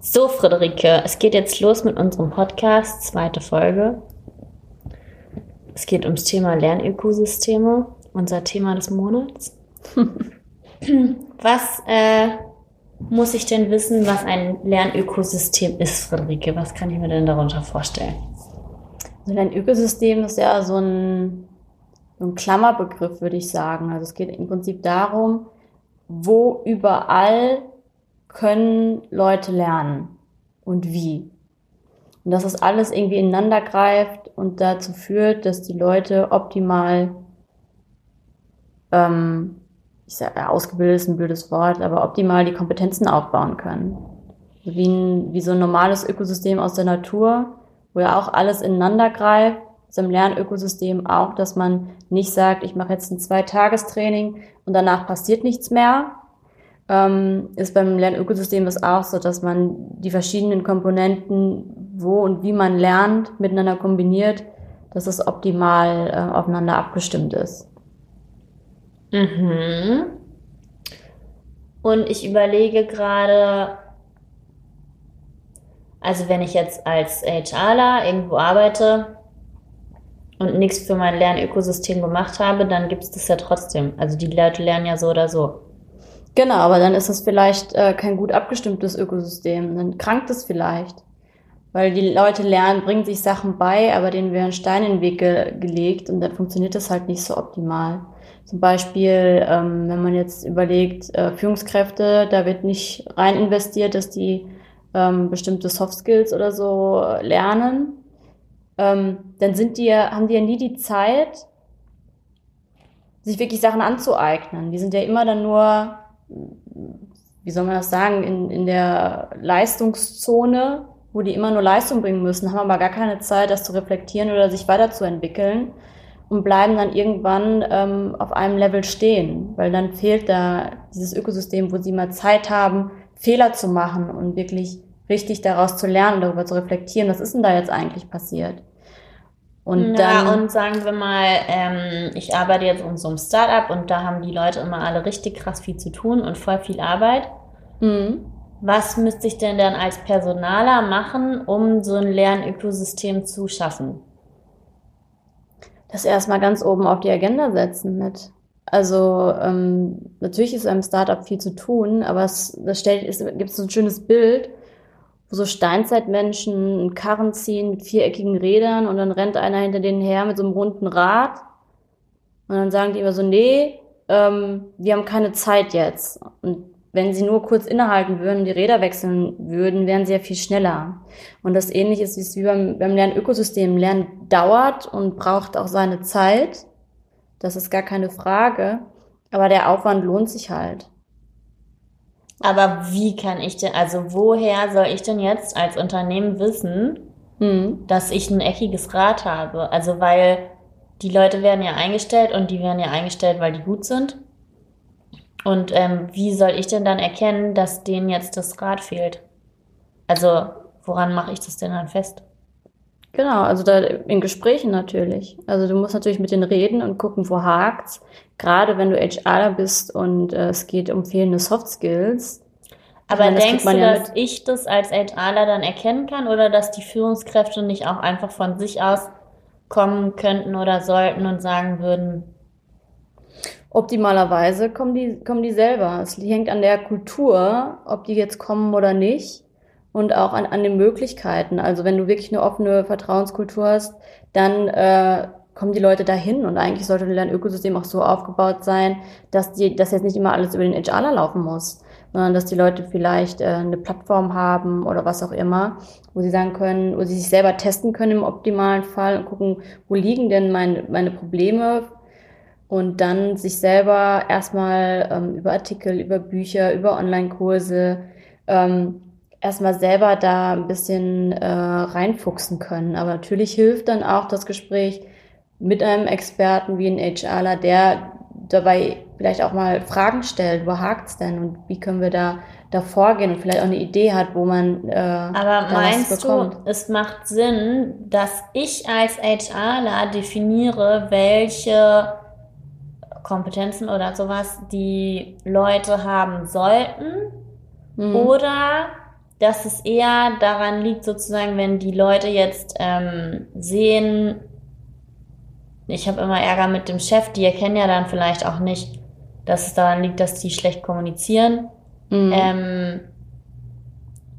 So, Friederike, es geht jetzt los mit unserem Podcast, zweite Folge. Es geht ums Thema Lernökosysteme, unser Thema des Monats. was äh, muss ich denn wissen, was ein Lernökosystem ist, Friederike? Was kann ich mir denn darunter vorstellen? Also ein Ökosystem ist ja so ein, so ein Klammerbegriff, würde ich sagen. Also es geht im Prinzip darum, wo überall können Leute lernen und wie. Und dass das alles irgendwie ineinander greift und dazu führt, dass die Leute optimal, ähm, ich sage, ausgebildet ist ein blödes Wort, aber optimal die Kompetenzen aufbauen können. Wie, ein, wie so ein normales Ökosystem aus der Natur, wo ja auch alles ineinander greift, ist im Lernökosystem auch, dass man nicht sagt, ich mache jetzt ein Zwei-Tagestraining und danach passiert nichts mehr, ähm, ist beim Lernökosystem das auch so, dass man die verschiedenen Komponenten, wo und wie man lernt, miteinander kombiniert, dass es optimal äh, aufeinander abgestimmt ist. Mhm. Und ich überlege gerade, also wenn ich jetzt als HRler irgendwo arbeite und nichts für mein Lernökosystem gemacht habe, dann gibt es das ja trotzdem. Also die Leute lernen ja so oder so. Genau, aber dann ist es vielleicht äh, kein gut abgestimmtes Ökosystem. Dann krankt es vielleicht. Weil die Leute lernen, bringen sich Sachen bei, aber denen werden Steine in den Weg ge gelegt und dann funktioniert das halt nicht so optimal. Zum Beispiel, ähm, wenn man jetzt überlegt, äh, Führungskräfte, da wird nicht rein investiert, dass die ähm, bestimmte Soft Skills oder so lernen, ähm, dann sind die, haben die ja nie die Zeit, sich wirklich Sachen anzueignen. Die sind ja immer dann nur wie soll man das sagen, in, in der Leistungszone, wo die immer nur Leistung bringen müssen, haben aber gar keine Zeit, das zu reflektieren oder sich weiterzuentwickeln und bleiben dann irgendwann ähm, auf einem Level stehen, weil dann fehlt da dieses Ökosystem, wo sie mal Zeit haben, Fehler zu machen und wirklich richtig daraus zu lernen, darüber zu reflektieren, was ist denn da jetzt eigentlich passiert. Und ja, dann, und sagen wir mal, ähm, ich arbeite jetzt in so einem Startup und da haben die Leute immer alle richtig krass viel zu tun und voll viel Arbeit. Mhm. Was müsste ich denn dann als Personaler machen, um so ein Lernökosystem zu schaffen? Das erstmal ganz oben auf die Agenda setzen mit. Also ähm, natürlich ist einem Startup viel zu tun, aber es, das stellt, es gibt so ein schönes Bild, wo so Steinzeitmenschen einen Karren ziehen mit viereckigen Rädern und dann rennt einer hinter denen her mit so einem runden Rad. Und dann sagen die immer so, nee, ähm, wir haben keine Zeit jetzt. Und wenn sie nur kurz innehalten würden, die Räder wechseln würden, wären sie ja viel schneller. Und das ähnlich ist wie beim, beim Lernökosystem. Lernen dauert und braucht auch seine Zeit. Das ist gar keine Frage. Aber der Aufwand lohnt sich halt. Aber wie kann ich denn, also woher soll ich denn jetzt als Unternehmen wissen, mhm. dass ich ein eckiges Rad habe? Also weil die Leute werden ja eingestellt und die werden ja eingestellt, weil die gut sind. Und ähm, wie soll ich denn dann erkennen, dass denen jetzt das Rad fehlt? Also woran mache ich das denn dann fest? Genau, also da in Gesprächen natürlich. Also du musst natürlich mit denen reden und gucken, wo hakt's. Gerade wenn du HRler bist und äh, es geht um fehlende Soft Skills. Aber meine, denkst du, ja dass ich das als HRler dann erkennen kann oder dass die Führungskräfte nicht auch einfach von sich aus kommen könnten oder sollten und sagen würden? Optimalerweise kommen die, kommen die selber. Es hängt an der Kultur, ob die jetzt kommen oder nicht und auch an, an den Möglichkeiten. Also wenn du wirklich eine offene Vertrauenskultur hast, dann äh, kommen die Leute dahin und eigentlich sollte ein Ökosystem auch so aufgebaut sein, dass die, dass jetzt nicht immer alles über den HRler laufen muss, sondern dass die Leute vielleicht äh, eine Plattform haben oder was auch immer, wo sie sagen können, wo sie sich selber testen können im optimalen Fall und gucken, wo liegen denn mein, meine Probleme und dann sich selber erstmal ähm, über Artikel, über Bücher, über Online-Kurse ähm, erstmal selber da ein bisschen äh, reinfuchsen können. Aber natürlich hilft dann auch das Gespräch mit einem Experten wie ein HRler, der dabei vielleicht auch mal Fragen stellt, wo hakt's denn und wie können wir da, da vorgehen und vielleicht auch eine Idee hat, wo man äh, Aber meinst du, es macht Sinn, dass ich als HRler definiere, welche Kompetenzen oder sowas die Leute haben sollten? Mhm. Oder dass es eher daran liegt, sozusagen, wenn die Leute jetzt ähm, sehen, ich habe immer Ärger mit dem Chef, die erkennen ja dann vielleicht auch nicht, dass es daran liegt, dass die schlecht kommunizieren. Mhm. Ähm,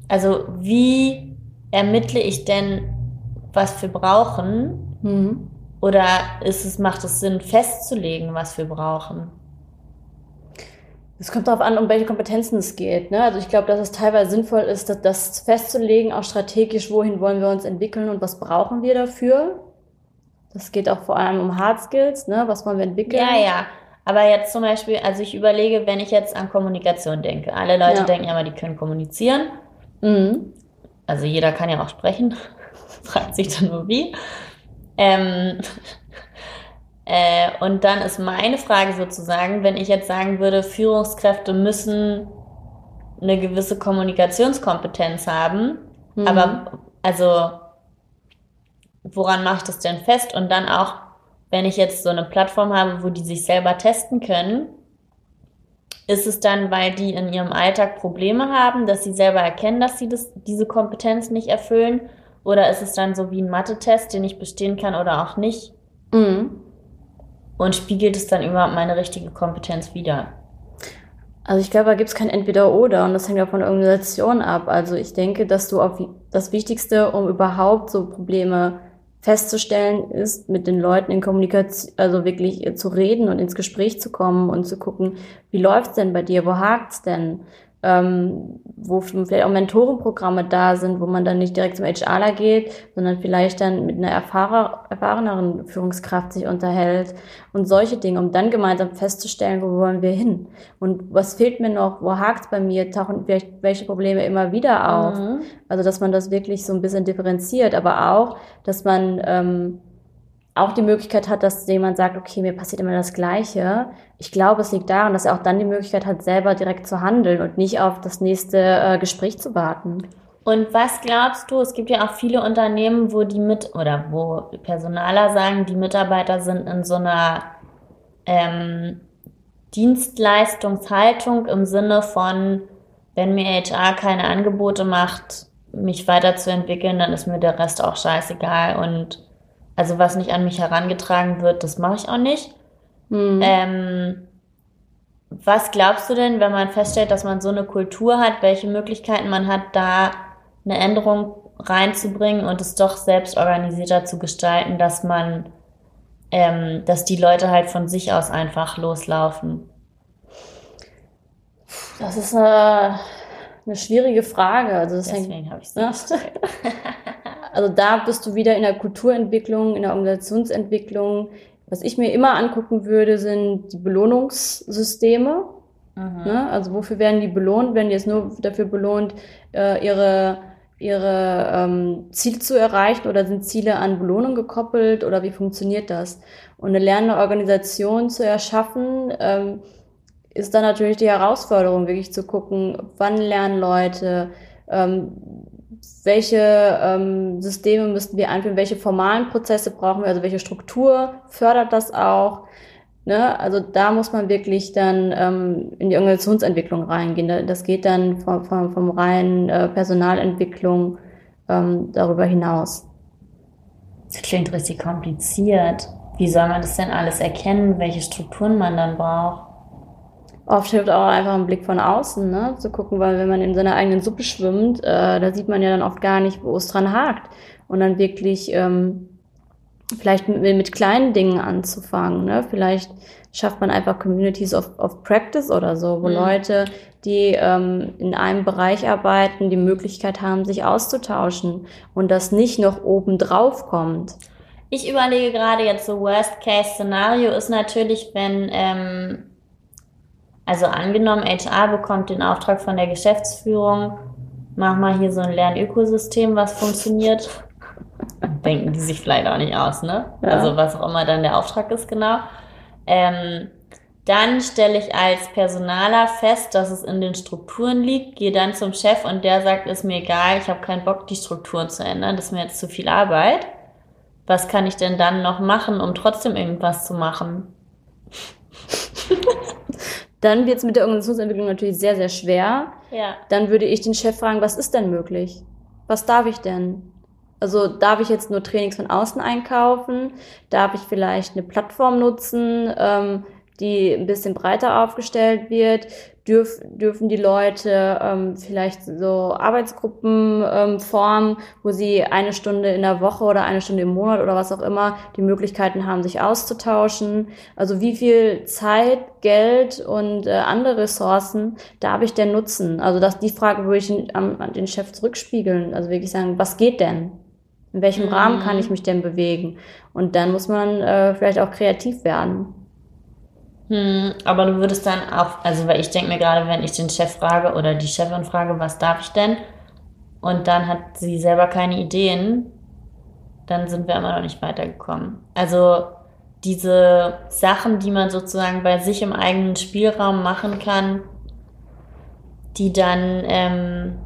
also wie ermittle ich denn, was wir brauchen? Mhm. Oder ist es, macht es Sinn, festzulegen, was wir brauchen? Es kommt darauf an, um welche Kompetenzen es geht. Ne? Also ich glaube, dass es teilweise sinnvoll ist, das, das festzulegen, auch strategisch, wohin wollen wir uns entwickeln und was brauchen wir dafür. Das geht auch vor allem um Hard Skills, ne? was wollen wir entwickeln. Ja, ja. Aber jetzt zum Beispiel, also ich überlege, wenn ich jetzt an Kommunikation denke. Alle Leute ja. denken ja immer, die können kommunizieren. Mhm. Also jeder kann ja auch sprechen. Fragt sich dann nur wie. Ähm, äh, und dann ist meine Frage sozusagen, wenn ich jetzt sagen würde, Führungskräfte müssen eine gewisse Kommunikationskompetenz haben, mhm. aber also woran mache ich das denn fest? Und dann auch, wenn ich jetzt so eine Plattform habe, wo die sich selber testen können, ist es dann, weil die in ihrem Alltag Probleme haben, dass sie selber erkennen, dass sie das, diese Kompetenz nicht erfüllen? Oder ist es dann so wie ein Mathe-Test, den ich bestehen kann oder auch nicht? Mhm. Und spiegelt es dann überhaupt meine richtige Kompetenz wieder? Also ich glaube, da gibt es kein Entweder-Oder und das hängt ja von der Organisation ab. Also ich denke, dass du auf das Wichtigste, um überhaupt so Probleme festzustellen ist, mit den Leuten in Kommunikation, also wirklich zu reden und ins Gespräch zu kommen und zu gucken, wie läuft's denn bei dir, wo hakt's denn? Ähm, wo vielleicht auch Mentorenprogramme da sind, wo man dann nicht direkt zum HRler geht, sondern vielleicht dann mit einer erfahrer, erfahreneren Führungskraft sich unterhält und solche Dinge, um dann gemeinsam festzustellen, wo wollen wir hin und was fehlt mir noch, wo hakt bei mir, tauchen vielleicht welche Probleme immer wieder auf. Mhm. Also dass man das wirklich so ein bisschen differenziert, aber auch, dass man ähm, auch die Möglichkeit hat, dass jemand sagt, okay, mir passiert immer das Gleiche. Ich glaube, es liegt daran, dass er auch dann die Möglichkeit hat, selber direkt zu handeln und nicht auf das nächste äh, Gespräch zu warten. Und was glaubst du, es gibt ja auch viele Unternehmen, wo die mit oder wo Personaler sagen, die Mitarbeiter sind in so einer ähm, Dienstleistungshaltung im Sinne von, wenn mir HR keine Angebote macht, mich weiterzuentwickeln, dann ist mir der Rest auch scheißegal und also was nicht an mich herangetragen wird, das mache ich auch nicht. Mhm. Ähm, was glaubst du denn, wenn man feststellt, dass man so eine Kultur hat, welche Möglichkeiten man hat, da eine Änderung reinzubringen und es doch selbst organisierter zu gestalten, dass man, ähm, dass die Leute halt von sich aus einfach loslaufen? Das ist eine, eine schwierige Frage. Also Deswegen habe ich es ne? Also da bist du wieder in der Kulturentwicklung, in der Organisationsentwicklung. Was ich mir immer angucken würde, sind die Belohnungssysteme. Mhm. Ne? Also wofür werden die belohnt? Werden die jetzt nur dafür belohnt, äh, ihre ihre ähm, Ziele zu erreichen oder sind Ziele an Belohnung gekoppelt oder wie funktioniert das? Und eine lernende Organisation zu erschaffen, ähm, ist dann natürlich die Herausforderung, wirklich zu gucken, wann lernen Leute, ähm, welche ähm, Systeme müssten wir einführen, welche formalen Prozesse brauchen wir, also welche Struktur fördert das auch. Ne? Also da muss man wirklich dann ähm, in die Organisationsentwicklung reingehen. Das geht dann vom, vom, vom reinen äh, Personalentwicklung ähm, darüber hinaus. Das klingt richtig kompliziert. Wie soll man das denn alles erkennen, welche Strukturen man dann braucht? Oft hilft auch einfach ein Blick von außen, ne? zu gucken, weil wenn man in seiner eigenen Suppe schwimmt, äh, da sieht man ja dann oft gar nicht, wo es dran hakt. Und dann wirklich ähm, vielleicht mit, mit kleinen Dingen anzufangen. Ne? Vielleicht schafft man einfach Communities of, of Practice oder so, wo mhm. Leute, die ähm, in einem Bereich arbeiten, die Möglichkeit haben, sich auszutauschen und das nicht noch oben drauf kommt. Ich überlege gerade jetzt so Worst-Case-Szenario ist natürlich, wenn ähm, also angenommen, HR bekommt den Auftrag von der Geschäftsführung, mach mal hier so ein Lernökosystem, was funktioniert. Denken die sich vielleicht auch nicht aus, ne? Ja. Also was auch immer dann der Auftrag ist, genau. Ähm, dann stelle ich als Personaler fest, dass es in den Strukturen liegt, gehe dann zum Chef und der sagt, ist mir egal, ich habe keinen Bock, die Strukturen zu ändern, das ist mir jetzt zu viel Arbeit. Was kann ich denn dann noch machen, um trotzdem irgendwas zu machen? dann wird es mit der Organisationsentwicklung natürlich sehr, sehr schwer. Ja. Dann würde ich den Chef fragen, was ist denn möglich? Was darf ich denn? Also darf ich jetzt nur Trainings von außen einkaufen? Darf ich vielleicht eine Plattform nutzen, ähm, die ein bisschen breiter aufgestellt wird? Dürf, dürfen die Leute ähm, vielleicht so Arbeitsgruppen ähm, formen, wo sie eine Stunde in der Woche oder eine Stunde im Monat oder was auch immer die Möglichkeiten haben, sich auszutauschen? Also wie viel Zeit, Geld und äh, andere Ressourcen darf ich denn nutzen? Also das, die Frage würde ich an, an den Chef zurückspiegeln. Also wirklich sagen, was geht denn? In welchem mhm. Rahmen kann ich mich denn bewegen? Und dann muss man äh, vielleicht auch kreativ werden. Hm, aber du würdest dann auch, also weil ich denke mir gerade, wenn ich den Chef frage oder die Chefin frage, was darf ich denn? Und dann hat sie selber keine Ideen, dann sind wir immer noch nicht weitergekommen. Also diese Sachen, die man sozusagen bei sich im eigenen Spielraum machen kann, die dann ähm,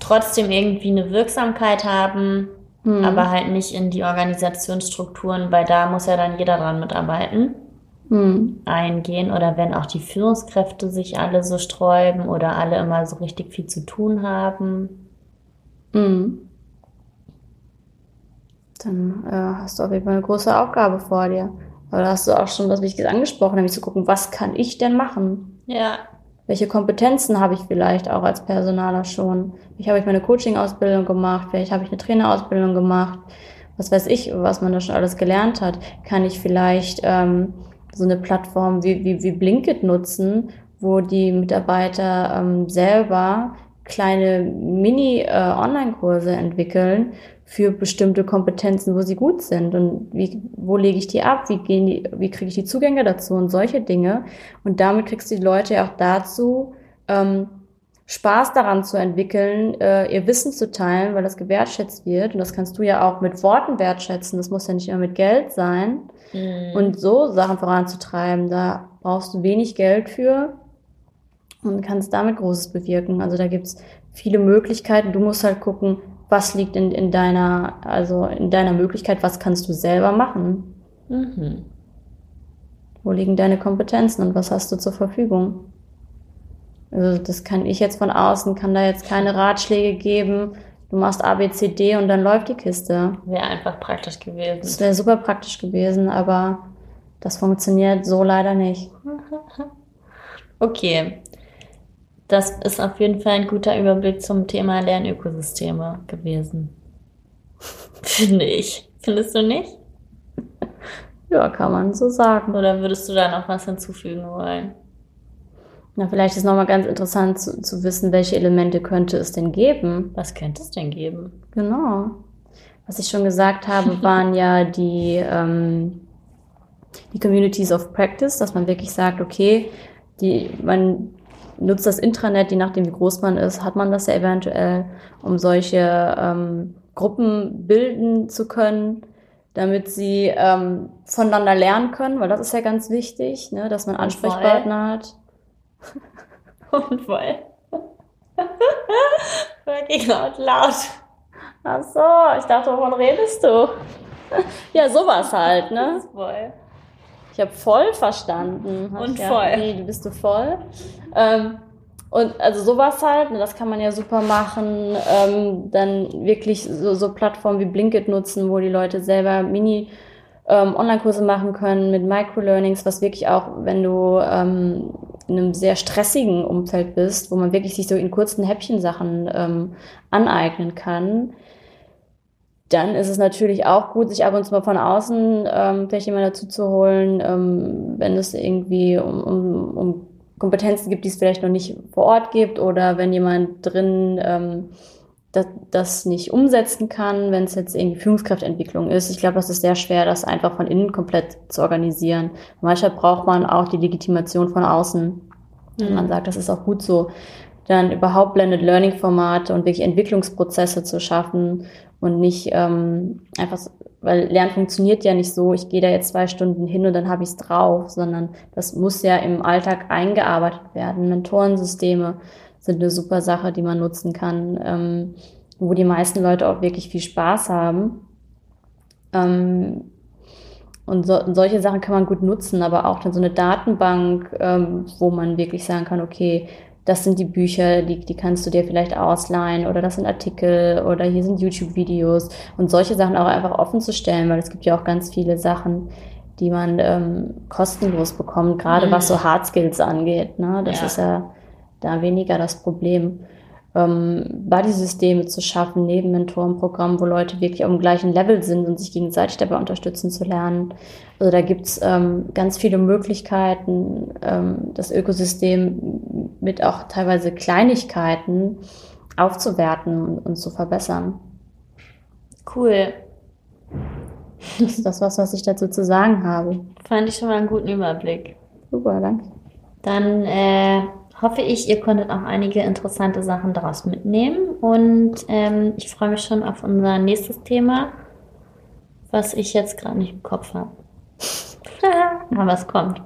trotzdem irgendwie eine Wirksamkeit haben, mhm. aber halt nicht in die Organisationsstrukturen, weil da muss ja dann jeder dran mitarbeiten, mhm. eingehen. Oder wenn auch die Führungskräfte sich alle so sträuben oder alle immer so richtig viel zu tun haben. Mhm. Dann äh, hast du auf jeden Fall eine große Aufgabe vor dir. Aber da hast du auch schon was Wichtiges angesprochen, nämlich zu gucken, was kann ich denn machen? Ja. Welche Kompetenzen habe ich vielleicht auch als Personaler schon? Vielleicht habe ich meine Coaching-Ausbildung gemacht, vielleicht habe ich eine Trainerausbildung gemacht. Was weiß ich, was man da schon alles gelernt hat. Kann ich vielleicht ähm, so eine Plattform wie, wie, wie Blinkit nutzen, wo die Mitarbeiter ähm, selber kleine Mini-Online-Kurse äh, entwickeln für bestimmte Kompetenzen, wo sie gut sind und wie, wo lege ich die ab, wie gehen die, wie kriege ich die Zugänge dazu und solche Dinge. Und damit kriegst du die Leute auch dazu, ähm, Spaß daran zu entwickeln, äh, ihr Wissen zu teilen, weil das gewertschätzt wird. Und das kannst du ja auch mit Worten wertschätzen. Das muss ja nicht immer mit Geld sein. Mhm. Und so Sachen voranzutreiben, da brauchst du wenig Geld für und kannst damit Großes bewirken. Also da gibt's viele Möglichkeiten. Du musst halt gucken, was liegt in, in deiner, also in deiner Möglichkeit, was kannst du selber machen? Mhm. Wo liegen deine Kompetenzen und was hast du zur Verfügung? Also das kann ich jetzt von außen, kann da jetzt keine Ratschläge geben. Du machst A, B, C, D und dann läuft die Kiste. Wäre einfach praktisch gewesen. Das wäre super praktisch gewesen, aber das funktioniert so leider nicht. Okay, das ist auf jeden Fall ein guter Überblick zum Thema Lernökosysteme gewesen. Finde ich. Findest du nicht? Ja, kann man so sagen. Oder würdest du da noch was hinzufügen wollen? Na, vielleicht ist nochmal ganz interessant zu, zu, wissen, welche Elemente könnte es denn geben. Was könnte es denn geben? Genau. Was ich schon gesagt habe, waren ja die, ähm, die Communities of Practice, dass man wirklich sagt, okay, die, man nutzt das Intranet, je nachdem wie groß man ist, hat man das ja eventuell, um solche ähm, Gruppen bilden zu können, damit sie ähm, voneinander lernen können, weil das ist ja ganz wichtig, ne, dass man Ansprechpartner hat. Und voll. Wirklich laut, laut. Ach so, ich dachte, wovon redest du? ja, sowas halt, ne? Voll. Ich habe voll verstanden. Und ja, voll. Nee, du bist du voll. Ähm, und also sowas halt, ne, das kann man ja super machen. Ähm, dann wirklich so, so Plattformen wie Blinkit nutzen, wo die Leute selber Mini ähm, Online-Kurse machen können mit Microlearnings, was wirklich auch, wenn du ähm, in einem sehr stressigen Umfeld bist, wo man wirklich sich so in kurzen Häppchen Sachen ähm, aneignen kann, dann ist es natürlich auch gut, sich ab und zu mal von außen ähm, vielleicht jemand dazu zu holen, ähm, wenn es irgendwie um, um, um Kompetenzen gibt, die es vielleicht noch nicht vor Ort gibt oder wenn jemand drin ähm, das, das nicht umsetzen kann, wenn es jetzt irgendwie Führungskräfteentwicklung ist. Ich glaube, das ist sehr schwer, das einfach von innen komplett zu organisieren. Manchmal braucht man auch die Legitimation von außen. Mhm. Man sagt, das ist auch gut so. Dann überhaupt Blended Learning Formate und wirklich Entwicklungsprozesse zu schaffen und nicht ähm, einfach, weil Lernen funktioniert ja nicht so, ich gehe da jetzt zwei Stunden hin und dann habe ich es drauf, sondern das muss ja im Alltag eingearbeitet werden. Mentorensysteme sind eine super Sache, die man nutzen kann, ähm, wo die meisten Leute auch wirklich viel Spaß haben. Ähm, Und, so, solche Sachen kann man gut nutzen, aber auch dann so eine Datenbank, ähm, wo man wirklich sagen kann, okay, das sind die Bücher, die, die kannst du dir vielleicht ausleihen oder das sind Artikel oder hier sind YouTube-Videos und solche Sachen auch einfach offen zu stellen, weil es gibt ja auch ganz viele Sachen, die man ähm, kostenlos bekommt, gerade mhm. was so Hard Skills angeht. Ne? Das ja. ist ja da weniger das Problem ähm, Buddy-Systeme zu schaffen, neben Mentorenprogrammen, wo Leute wirklich auf dem gleichen Level sind und sich gegenseitig dabei unterstützen zu lernen. Also da gibt's ähm, ganz viele Möglichkeiten, ähm, das Ökosystem mit auch teilweise Kleinigkeiten aufzuwerten und, und zu verbessern. Cool. Das ist das, was, was ich dazu zu sagen habe. Fand ich schon mal einen guten Überblick. Super, danke. Dann äh, hoffe ich, ihr konntet auch einige interessante Sachen daraus mitnehmen. Und ähm, ich freue mich schon auf unser nächstes Thema, was ich jetzt gerade nicht im Kopf habe. Aber es kommt.